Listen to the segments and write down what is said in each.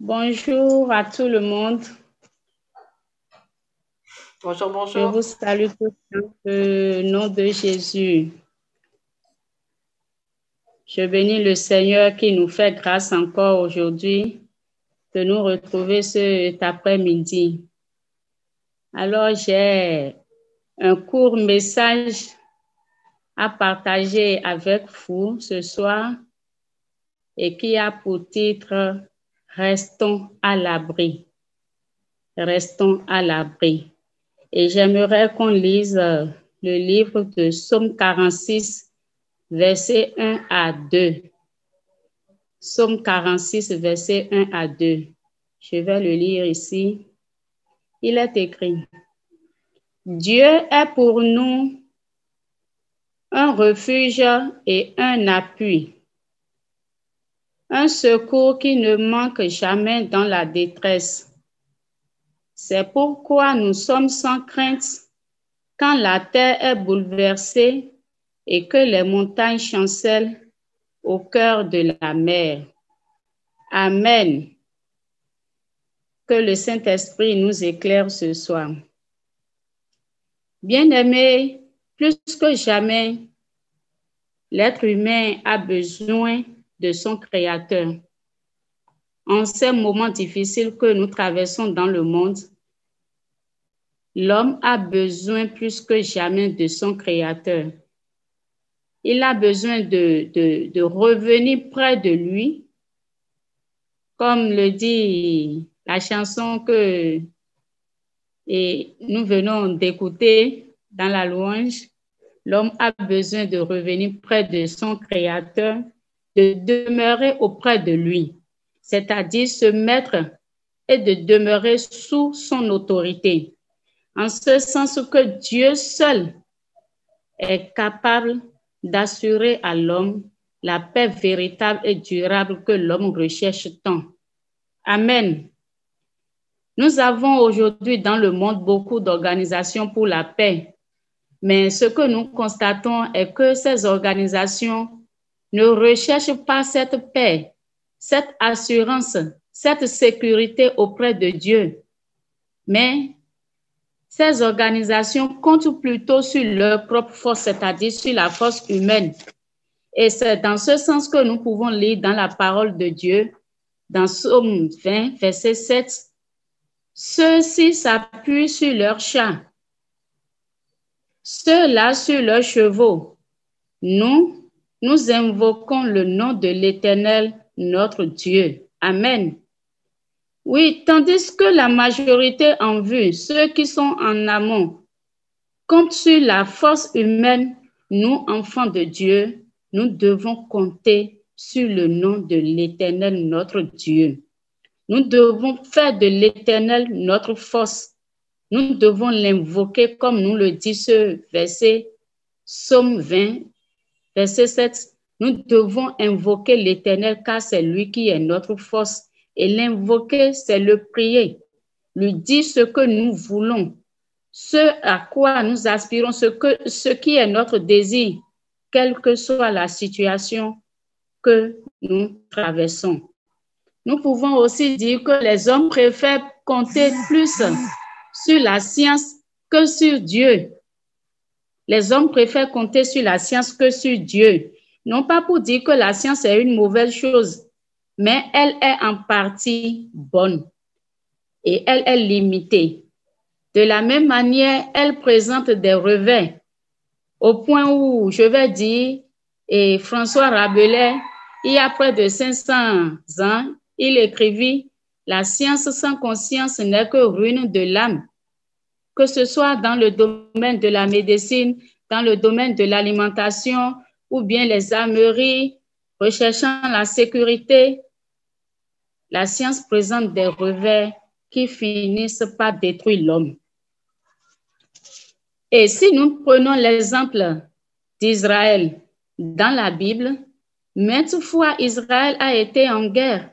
Bonjour à tout le monde. Bonjour, Je bonjour. vous salue tous le nom de Jésus. Je bénis le Seigneur qui nous fait grâce encore aujourd'hui de nous retrouver cet après-midi. Alors, j'ai un court message à partager avec vous ce soir et qui a pour titre Restons à l'abri. Restons à l'abri. Et j'aimerais qu'on lise euh, le livre de Psaume 46, versets 1 à 2. Psaume 46, versets 1 à 2. Je vais le lire ici. Il est écrit, Dieu est pour nous un refuge et un appui, un secours qui ne manque jamais dans la détresse. C'est pourquoi nous sommes sans crainte quand la terre est bouleversée et que les montagnes chancellent au cœur de la mer. Amen. Que le Saint-Esprit nous éclaire ce soir. Bien-aimés, plus que jamais, l'être humain a besoin de son Créateur. En ces moments difficiles que nous traversons dans le monde, l'homme a besoin plus que jamais de son Créateur. Il a besoin de, revenir près de lui, comme le dit la chanson que nous venons d'écouter dans la louange. L'homme a besoin de revenir près de son Créateur, de demeurer auprès de lui, c'est-à-dire se mettre et de demeurer sous son autorité. En ce sens que Dieu seul est capable d'assurer à l'homme la paix véritable et durable que l'homme recherche tant. Amen. Nous avons aujourd'hui dans le monde beaucoup d'organisations pour la paix, mais ce que nous constatons est que ces organisations ne recherchent pas cette paix, cette assurance, cette sécurité auprès de Dieu, mais ces organisations comptent plutôt sur leur propre force, c'est-à-dire sur la force humaine. Et c'est dans ce sens que nous pouvons lire dans la parole de Dieu, dans Somme 20, verset 7, Ceux-ci s'appuient sur leurs chats, ceux-là sur leurs chevaux. Nous, nous invoquons le nom de l'Éternel, notre Dieu. Amen. Oui, tandis que la majorité en vue, ceux qui sont en amont, comptent sur la force humaine, nous, enfants de Dieu, nous devons compter sur le nom de l'Éternel, notre Dieu. Nous devons faire de l'Éternel notre force. Nous devons l'invoquer comme nous le dit ce verset, Somme 20, verset 7. Nous devons invoquer l'Éternel car c'est lui qui est notre force. Et l'invoquer, c'est le prier, lui dire ce que nous voulons, ce à quoi nous aspirons, ce, ce qui est notre désir, quelle que soit la situation que nous traversons. Nous pouvons aussi dire que les hommes préfèrent compter plus sur la science que sur Dieu. Les hommes préfèrent compter sur la science que sur Dieu. Non pas pour dire que la science est une mauvaise chose, mais elle est en partie bonne et elle est limitée. De la même manière, elle présente des revers au point où, je vais dire, et François Rabelais, il y a près de 500 ans, il écrivit La science sans conscience n'est que ruine de l'âme. Que ce soit dans le domaine de la médecine, dans le domaine de l'alimentation ou bien les armeries, recherchant la sécurité, la science présente des revers qui finissent par détruire l'homme. Et si nous prenons l'exemple d'Israël dans la Bible, maintes fois Israël a été en guerre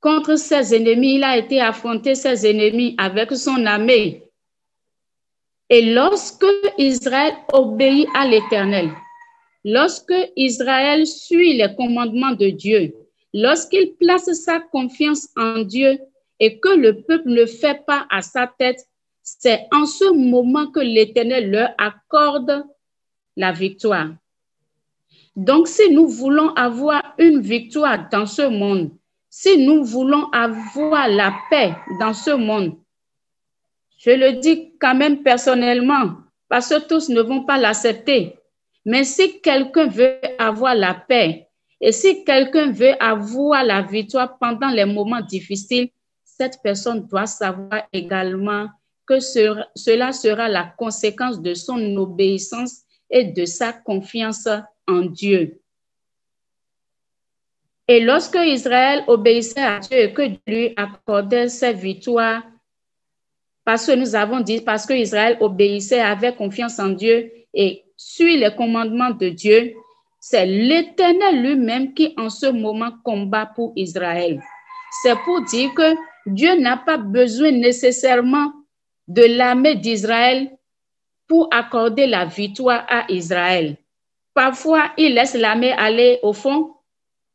contre ses ennemis, il a été affronté ses ennemis avec son armée. Et lorsque Israël obéit à l'Éternel, lorsque Israël suit les commandements de Dieu, Lorsqu'il place sa confiance en Dieu et que le peuple ne fait pas à sa tête, c'est en ce moment que l'Éternel leur accorde la victoire. Donc, si nous voulons avoir une victoire dans ce monde, si nous voulons avoir la paix dans ce monde, je le dis quand même personnellement, parce que tous ne vont pas l'accepter. Mais si quelqu'un veut avoir la paix et si quelqu'un veut avoir la victoire pendant les moments difficiles, cette personne doit savoir également que cela sera la conséquence de son obéissance et de sa confiance en Dieu. Et lorsque Israël obéissait à Dieu et que Dieu lui accordait ses victoires, parce que nous avons dit, parce que Israël obéissait avec confiance en Dieu et suit les commandements de Dieu, c'est l'Éternel lui-même qui en ce moment combat pour Israël. C'est pour dire que Dieu n'a pas besoin nécessairement de l'armée d'Israël pour accorder la victoire à Israël. Parfois, il laisse l'armée aller au fond.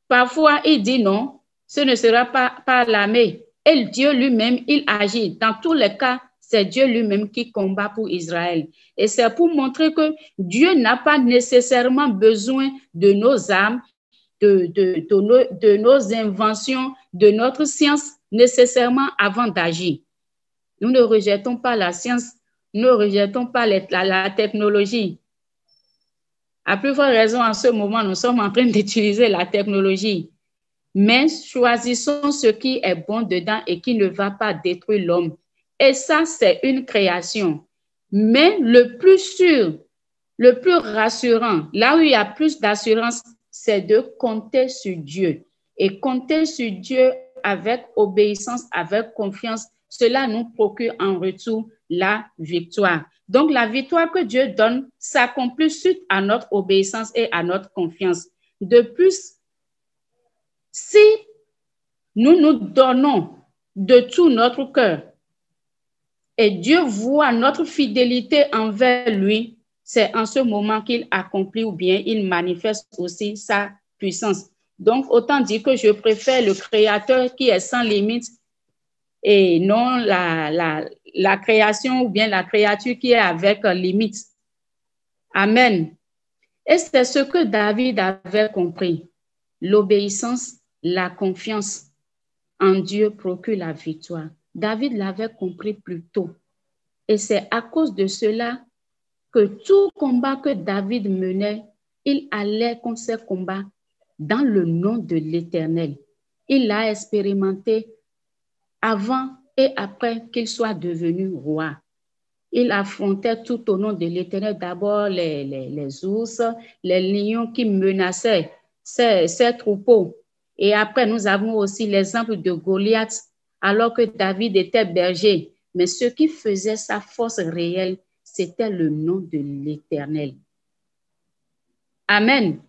Parfois, il dit non, ce ne sera pas, pas l'armée. Et Dieu lui-même, il agit. Dans tous les cas, c'est Dieu lui-même qui combat pour Israël. Et c'est pour montrer que Dieu n'a pas nécessairement besoin de nos âmes, de, de, nos, inventions, de notre science nécessairement avant d'agir. Nous ne rejetons pas la science, nous ne rejetons pas la, la technologie. À plus forte raison, en ce moment, nous sommes en train d'utiliser la technologie. Mais choisissons ce qui est bon dedans et qui ne va pas détruire l'homme. Et ça, c'est une création. Mais le plus sûr, le plus rassurant, là où il y a plus d'assurance, c'est de compter sur Dieu. Et compter sur Dieu avec obéissance, avec confiance, cela nous procure en retour la victoire. Donc, la victoire que Dieu donne s'accomplit suite à notre obéissance et à notre confiance. De plus, si nous nous donnons de tout notre cœur et Dieu voit notre fidélité envers lui, c'est en ce moment qu'il accomplit ou bien il manifeste aussi sa puissance. Donc, autant dire que je préfère le Créateur qui est sans limite et non la, création ou bien la créature qui est avec limite. Amen. Et c'est ce que David avait compris. L'obéissance, la confiance en Dieu procure la victoire. David l'avait compris plus tôt. Et c'est à cause de cela que tout combat que David menait, il allait contre ces combats dans le nom de l'Éternel. Il l'a expérimenté avant et après qu'il soit devenu roi. Il affrontait tout au nom de l'Éternel d'abord les, les, ours, les lions qui menaçaient ses, ses troupeaux. Et après, nous avons aussi l'exemple de Goliath alors que David était berger. Mais ce qui faisait sa force réelle, c'était le nom de l'Éternel. Amen.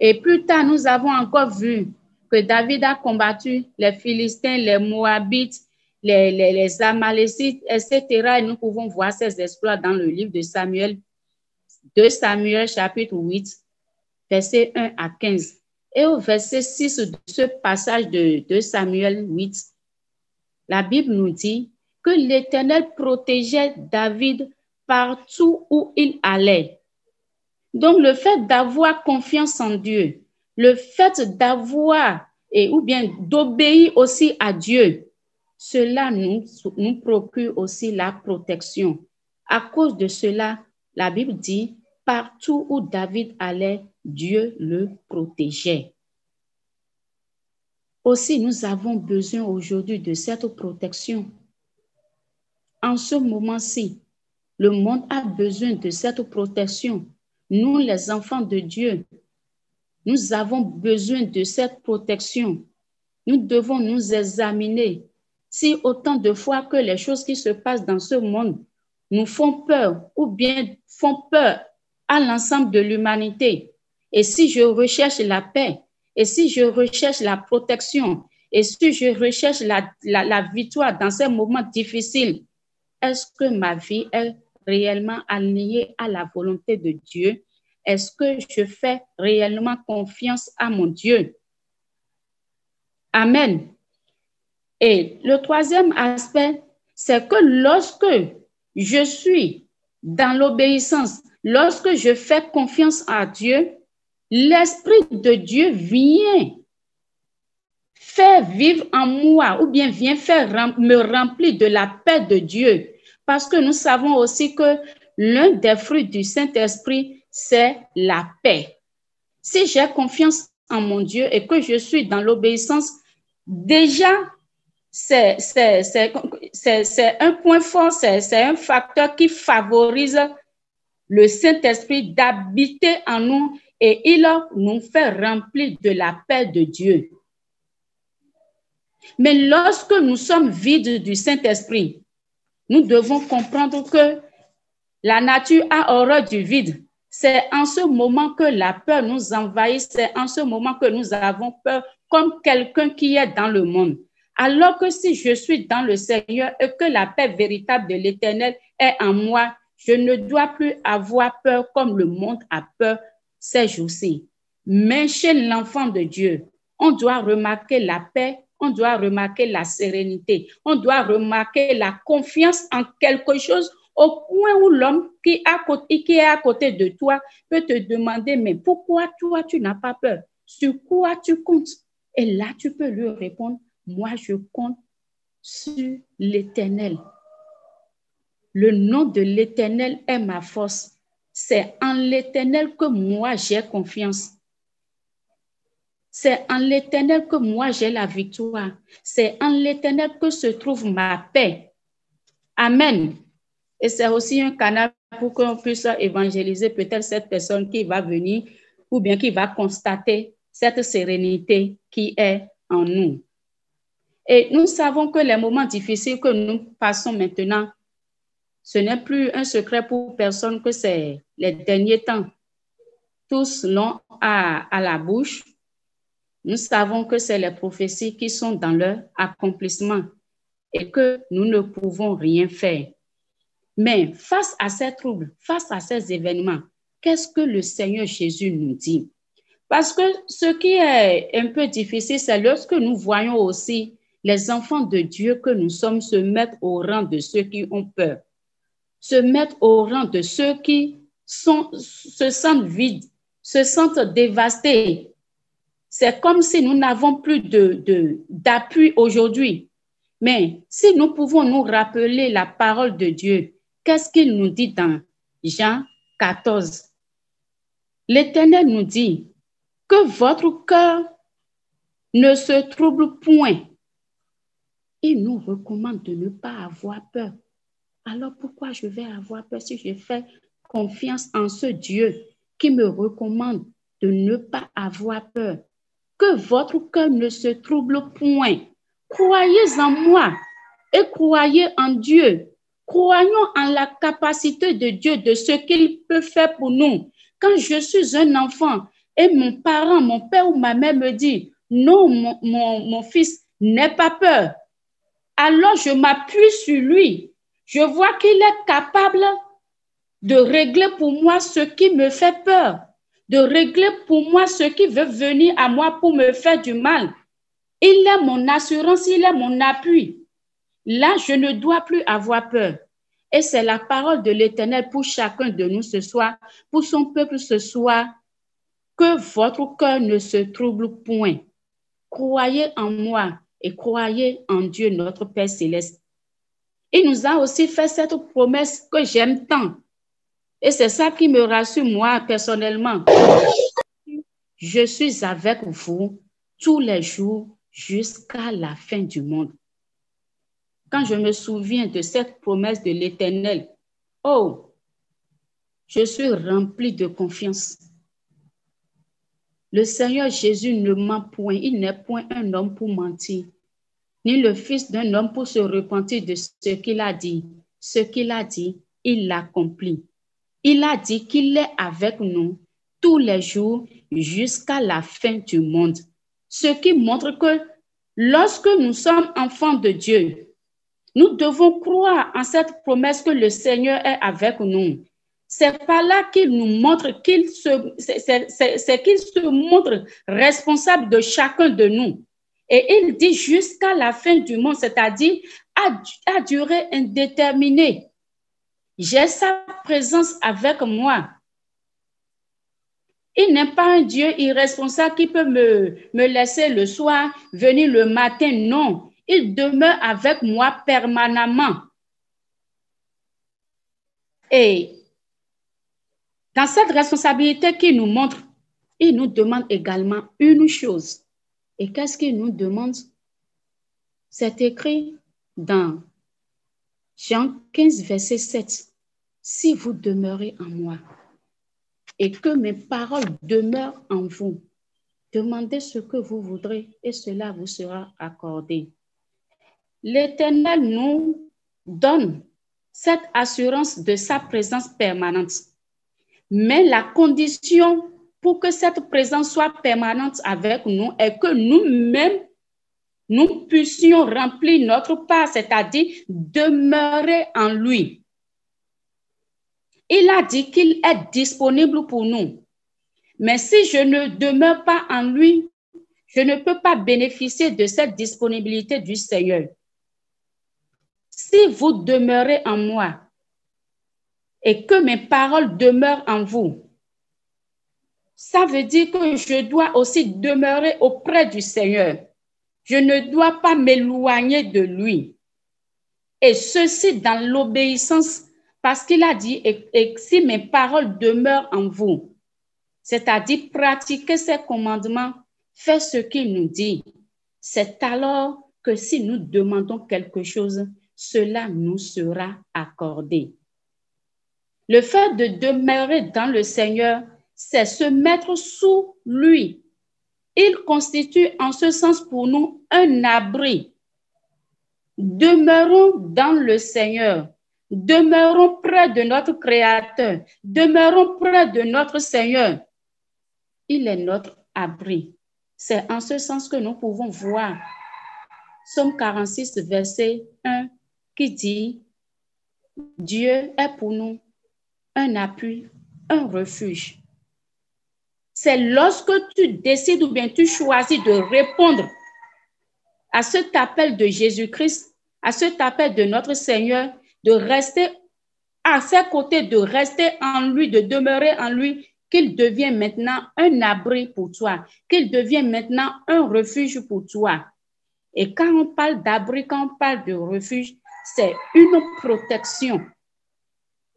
Et plus tard, nous avons encore vu que David a combattu les Philistins, les Moabites, les, Amalécites, etc. Et nous pouvons voir ces exploits dans le livre de Samuel, de Samuel chapitre 8, verset 1 à 15. Et au verset 6 de ce passage de, Samuel 8, la Bible nous dit que l'Éternel protégeait David partout où il allait. Donc le fait d'avoir confiance en Dieu, le fait d'avoir et ou bien d'obéir aussi à Dieu, cela nous, nous procure aussi la protection. À cause de cela, la Bible dit, partout où David allait, Dieu le protégeait. Aussi, nous avons besoin aujourd'hui de cette protection. En ce moment-ci, le monde a besoin de cette protection. Nous, les enfants de Dieu, nous avons besoin de cette protection. Nous devons nous examiner si autant de fois que les choses qui se passent dans ce monde nous font peur ou bien font peur à l'ensemble de l'humanité, et si je recherche la paix, et si je recherche la protection, et si je recherche la, victoire dans ces moments difficiles, est-ce que ma vie est réellement alignée à la volonté de Dieu? Est-ce que je fais réellement confiance à mon Dieu? Amen. Et le troisième aspect, c'est que lorsque je suis dans l'obéissance, lorsque je fais confiance à Dieu, l'Esprit de Dieu vient faire vivre en moi ou bien vient faire me remplir de la paix de Dieu. Parce que nous savons aussi que l'un des fruits du Saint-Esprit, c'est la paix. Si j'ai confiance en mon Dieu et que je suis dans l'obéissance, déjà, c'est un point fort, c'est un facteur qui favorise le Saint-Esprit d'habiter en nous et il nous fait remplir de la paix de Dieu. Mais lorsque nous sommes vides du Saint-Esprit, nous devons comprendre que la nature a horreur du vide. C'est en ce moment que la peur nous envahit, c'est en ce moment que nous avons peur comme quelqu'un qui est dans le monde. Alors que si je suis dans le Seigneur et que la paix véritable de l'Éternel est en moi, je ne dois plus avoir peur comme le monde a peur ces jours-ci. Mais chez l'enfant de Dieu, on doit remarquer la paix on doit remarquer la sérénité, on doit remarquer la confiance en quelque chose au point où l'homme qui, qui est à côté de toi peut te demander, mais pourquoi toi, tu n'as pas peur? Sur quoi tu comptes? Et là, tu peux lui répondre, moi, je compte sur l'Éternel. Le nom de l'Éternel est ma force. C'est en l'Éternel que moi, j'ai confiance. C'est en l'Éternel que moi j'ai la victoire. C'est en l'Éternel que se trouve ma paix. Amen. Et c'est aussi un canal pour qu'on puisse évangéliser peut-être cette personne qui va venir ou bien qui va constater cette sérénité qui est en nous. Et nous savons que les moments difficiles que nous passons maintenant, ce n'est plus un secret pour personne que c'est les derniers temps. Tous l'ont à, la bouche, nous savons que c'est les prophéties qui sont dans leur accomplissement et que nous ne pouvons rien faire. Mais face à ces troubles, face à ces événements, qu'est-ce que le Seigneur Jésus nous dit? Parce que ce qui est un peu difficile, c'est lorsque nous voyons aussi les enfants de Dieu que nous sommes se mettre au rang de ceux qui ont peur, se mettre au rang de ceux qui sont, se sentent vides, se sentent dévastés, c'est comme si nous n'avons plus de, d'appui aujourd'hui. Mais si nous pouvons nous rappeler la parole de Dieu, qu'est-ce qu'il nous dit dans Jean 14 L'Éternel nous dit que votre cœur ne se trouble point. Il nous recommande de ne pas avoir peur. Alors pourquoi je vais avoir peur si je fais confiance en ce Dieu qui me recommande de ne pas avoir peur? Que votre cœur ne se trouble point. Croyez en moi et croyez en Dieu. Croyons en la capacité de Dieu, de ce qu'il peut faire pour nous. Quand je suis un enfant et mon parent, mon père ou ma mère me dit, non, mon, mon fils, n'aie pas peur. Alors je m'appuie sur lui. Je vois qu'il est capable de régler pour moi ce qui me fait peur de régler pour moi ce qui veut venir à moi pour me faire du mal. Il est mon assurance, il est mon appui. Là, je ne dois plus avoir peur. Et c'est la parole de l'Éternel pour chacun de nous ce soir, pour son peuple ce soir, que votre cœur ne se trouble point. Croyez en moi et croyez en Dieu, notre Père céleste. Il nous a aussi fait cette promesse que j'aime tant. Et c'est ça qui me rassure, moi, personnellement. Je suis avec vous tous les jours jusqu'à la fin du monde. Quand je me souviens de cette promesse de l'Éternel, oh, je suis rempli de confiance. Le Seigneur Jésus ne ment point, il n'est point un homme pour mentir, ni le fils d'un homme pour se repentir de ce qu'il a dit. Ce qu'il a dit, il l'accomplit. Il a dit qu'il est avec nous tous les jours jusqu'à la fin du monde. Ce qui montre que lorsque nous sommes enfants de Dieu, nous devons croire en cette promesse que le Seigneur est avec nous. C'est par là qu'il nous montre qu'il se, qu'il se montre responsable de chacun de nous. Et il dit jusqu'à la fin du monde, c'est-à-dire à, durée indéterminée. J'ai sa présence avec moi. Il n'est pas un Dieu irresponsable qui peut me, me laisser le soir, venir le matin. Non, il demeure avec moi permanemment. Et dans cette responsabilité qu'il nous montre, il nous demande également une chose. Et qu'est-ce qu'il nous demande? C'est écrit dans Jean 15, verset 7. Si vous demeurez en moi et que mes paroles demeurent en vous, demandez ce que vous voudrez et cela vous sera accordé. L'Éternel nous donne cette assurance de sa présence permanente. Mais la condition pour que cette présence soit permanente avec nous est que nous-mêmes, nous puissions remplir notre part, c'est-à-dire demeurer en lui. Il a dit qu'il est disponible pour nous. Mais si je ne demeure pas en lui, je ne peux pas bénéficier de cette disponibilité du Seigneur. Si vous demeurez en moi et que mes paroles demeurent en vous, ça veut dire que je dois aussi demeurer auprès du Seigneur. Je ne dois pas m'éloigner de lui. Et ceci dans l'obéissance, parce qu'il a dit, et, si mes paroles demeurent en vous, c'est-à-dire pratiquer ses commandements, faire ce qu'il nous dit, c'est alors que si nous demandons quelque chose, cela nous sera accordé. Le fait de demeurer dans le Seigneur, c'est se mettre sous lui. Il constitue en ce sens pour nous un abri. Demeurons dans le Seigneur. Demeurons près de notre Créateur. Demeurons près de notre Seigneur. Il est notre abri. C'est en ce sens que nous pouvons voir Somme 46, verset 1 qui dit, Dieu est pour nous un appui, un refuge. C'est lorsque tu décides ou bien tu choisis de répondre à cet appel de Jésus-Christ, à cet appel de notre Seigneur, de rester à ses côtés, de rester en lui, de demeurer en lui, qu'il devient maintenant un abri pour toi, qu'il devient maintenant un refuge pour toi. Et quand on parle d'abri, quand on parle de refuge, c'est une protection.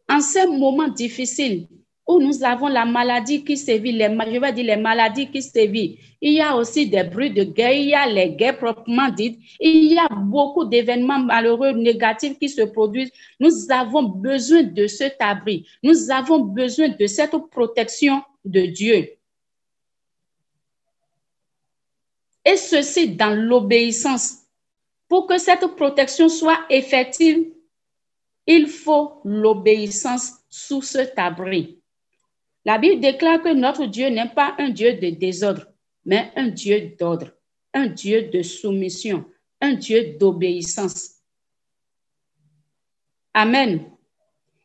En ces moments difficiles où nous avons la maladie qui sévit, les, je vais dire les maladies qui sévit, il y a aussi des bruits de guerre, il y a les guerres proprement dites, il y a beaucoup d'événements malheureux, négatifs qui se produisent. Nous avons besoin de cet abri. Nous avons besoin de cette protection de Dieu. Et ceci dans l'obéissance. Pour que cette protection soit effective, il faut l'obéissance sous cet abri. La Bible déclare que notre Dieu n'est pas un Dieu de désordre, mais un Dieu d'ordre, un Dieu de soumission, un Dieu d'obéissance. Amen.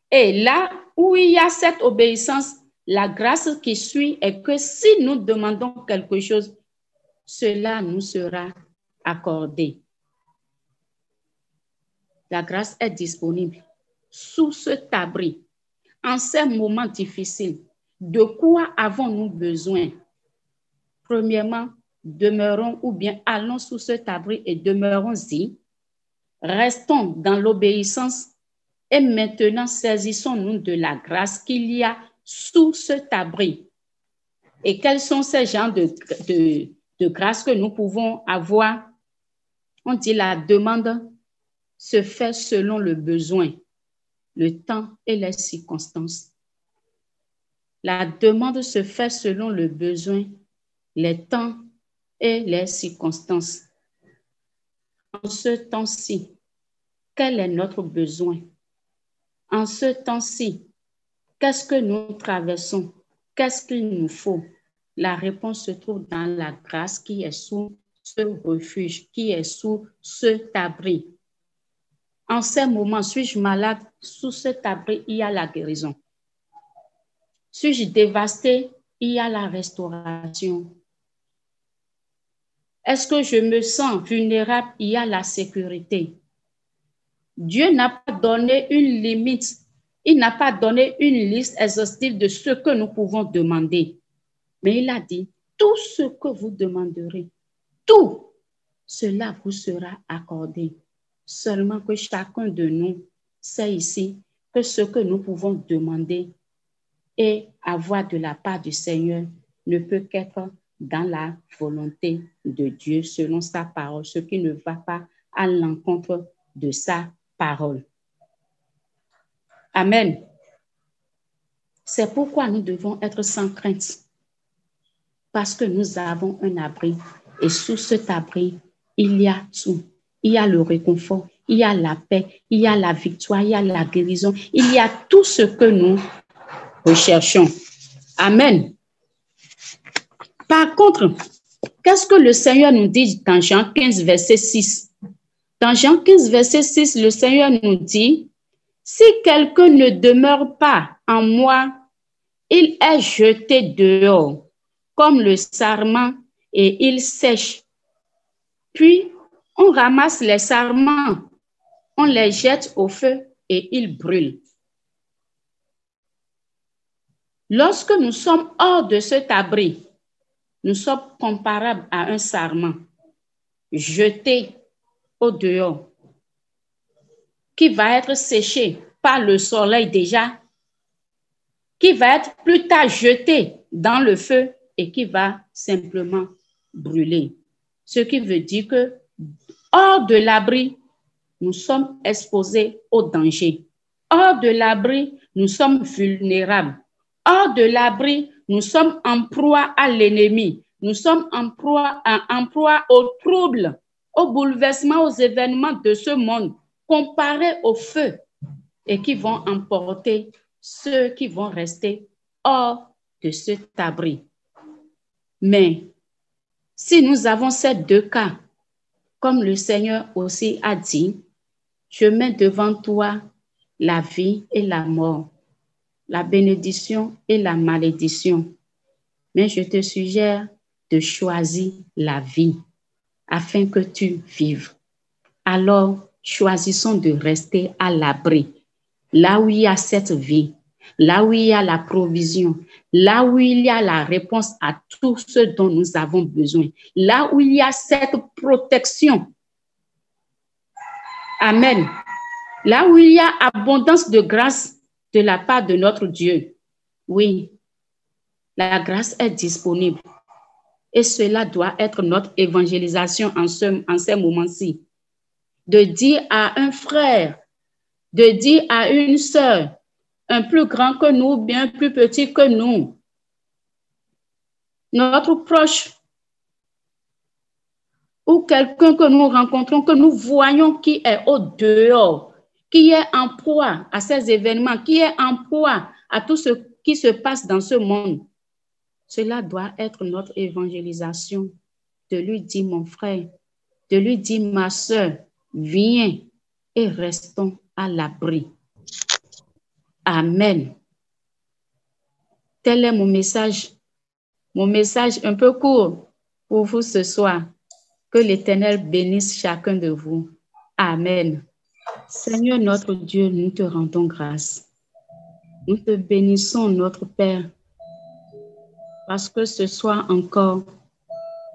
Et là où il y a cette obéissance, la grâce qui suit est que si nous demandons quelque chose, cela nous sera accordé. La grâce est disponible sous cet abri. En ces moments difficiles, de quoi avons-nous besoin? Premièrement, demeurons ou bien allons sous cet abri et demeurons-y. Restons dans l'obéissance et maintenant saisissons-nous de la grâce qu'il y a sous cet abri. Et quels sont ces genres de, de, de grâce que nous pouvons avoir? On dit la demande se fait selon le besoin, le temps et les circonstances. La demande se fait selon le besoin, les temps et les circonstances. En ce temps-ci, quel est notre besoin? En ce temps-ci, qu'est-ce que nous traversons? Qu'est-ce qu'il nous faut? La réponse se trouve dans la grâce qui est sous ce refuge, qui est sous cet abri. En ces moments, suis-je malade? Sous cet abri, il y a la guérison. Suis-je dévasté? Il y a la restauration. Est-ce que je me sens vulnérable? Il y a la sécurité. Dieu n'a pas donné une limite. Il n'a pas donné une liste exhaustive de ce que nous pouvons demander. Mais il a dit, tout ce que vous demanderez, tout cela vous sera accordé. Seulement que chacun de nous sait ici que ce que nous pouvons demander avoir de la part du Seigneur ne peut qu'être dans la volonté de Dieu selon sa parole, ce qui ne va pas à l'encontre de sa parole. Amen. C'est pourquoi nous devons être sans crainte, parce que nous avons un abri. Et sous cet abri, il y a tout. Il y a le réconfort, il y a la paix, il y a la victoire, il y a la guérison, il y a tout ce que nous recherchons. Amen. Par contre, qu'est-ce que le Seigneur nous dit dans Jean 15, verset 6? Dans Jean 15, verset 6, le Seigneur nous dit, si quelqu'un ne demeure pas en moi, il est jeté dehors comme le sarment et il sèche. Puis on ramasse les sarments, on les jette au feu et ils brûlent. Lorsque nous sommes hors de cet abri, nous sommes comparables à un sarment jeté au dehors, qui va être séché par le soleil déjà, qui va être plus tard jeté dans le feu et qui va simplement brûler. Ce qui veut dire que hors de l'abri, nous sommes exposés au danger. Hors de l'abri, nous sommes vulnérables. Hors de l'abri, nous sommes en proie à l'ennemi. Nous sommes en proie, en aux troubles, aux bouleversements, aux événements de ce monde, comparés au feu, et qui vont emporter ceux qui vont rester hors de cet abri. Mais si nous avons ces deux cas, comme le Seigneur aussi a dit, je mets devant toi la vie et la mort la bénédiction et la malédiction. Mais je te suggère de choisir la vie afin que tu vives. Alors, choisissons de rester à l'abri, là où il y a cette vie, là où il y a la provision, là où il y a la réponse à tout ce dont nous avons besoin, là où il y a cette protection. Amen. Là où il y a abondance de grâce de la part de notre Dieu. Oui, la grâce est disponible. Et cela doit être notre évangélisation en, ce, en ces moments-ci. De dire à un frère, de dire à une sœur, un plus grand que nous, bien plus petit que nous, notre proche ou quelqu'un que nous rencontrons, que nous voyons qui est au dehors, qui est en proie à ces événements, qui est en proie à tout ce qui se passe dans ce monde. Cela doit être notre évangélisation, de lui dire, mon frère, de lui dire, ma soeur, viens et restons à l'abri. Amen. Tel est mon message, mon message un peu court pour vous ce soir. Que l'Éternel bénisse chacun de vous. Amen. Seigneur notre Dieu, nous te rendons grâce. Nous te bénissons, notre Père, parce que ce soir encore,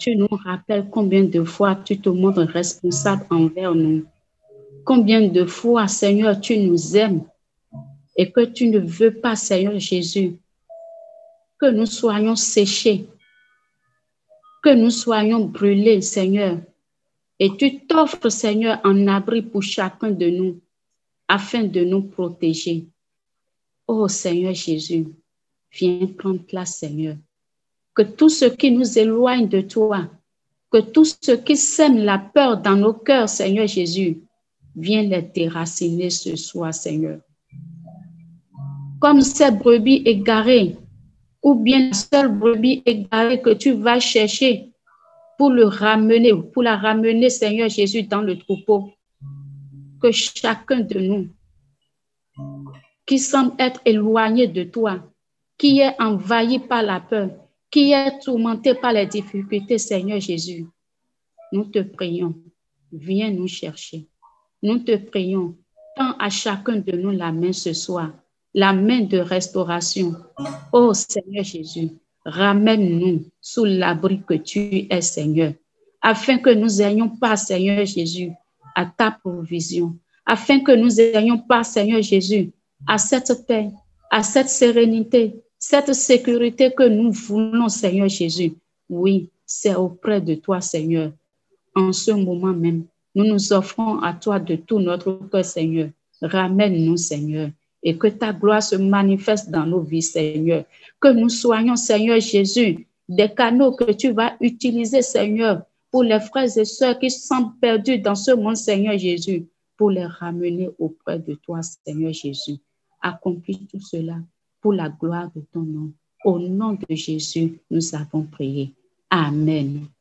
tu nous rappelles combien de fois tu te montres responsable envers nous. Combien de fois, Seigneur, tu nous aimes et que tu ne veux pas, Seigneur Jésus, que nous soyons séchés, que nous soyons brûlés, Seigneur, et tu t'offres, Seigneur, un abri pour chacun de nous afin de nous protéger. Oh Seigneur Jésus, viens prendre place, Seigneur. Que tout ce qui nous éloigne de toi, que tout ce qui sème la peur dans nos cœurs, Seigneur Jésus, viens les déraciner ce soir, Seigneur. Comme ces brebis égarées, ou bien la seule brebis égarée que tu vas chercher pour le ramener, pour la ramener, Seigneur Jésus, dans le troupeau. Que chacun de nous qui semble être éloigné de toi, qui est envahi par la peur, qui est tourmenté par les difficultés, Seigneur Jésus, nous te prions, viens nous chercher. Nous te prions, tends à chacun de nous la main ce soir, la main de restauration. Oh Seigneur Jésus, ramène-nous sous l'abri que tu es, Seigneur, afin que nous ayons pas, Seigneur Jésus, à ta provision, afin que nous ayons pas, Seigneur Jésus, à cette paix, à cette sérénité, cette sécurité que nous voulons, Seigneur Jésus. Oui, c'est auprès de toi, Seigneur. En ce moment même, nous nous offrons à toi de tout notre cœur, Seigneur. Ramène-nous, Seigneur, et que ta gloire se manifeste dans nos vies, Seigneur. Que nous soyons, Seigneur Jésus, des canaux que tu vas utiliser, Seigneur, pour les frères et sœurs qui sont perdus dans ce monde, Seigneur Jésus, pour les ramener auprès de toi, Seigneur Jésus. Accomplis tout cela pour la gloire de ton nom. Au nom de Jésus, nous avons prié. Amen.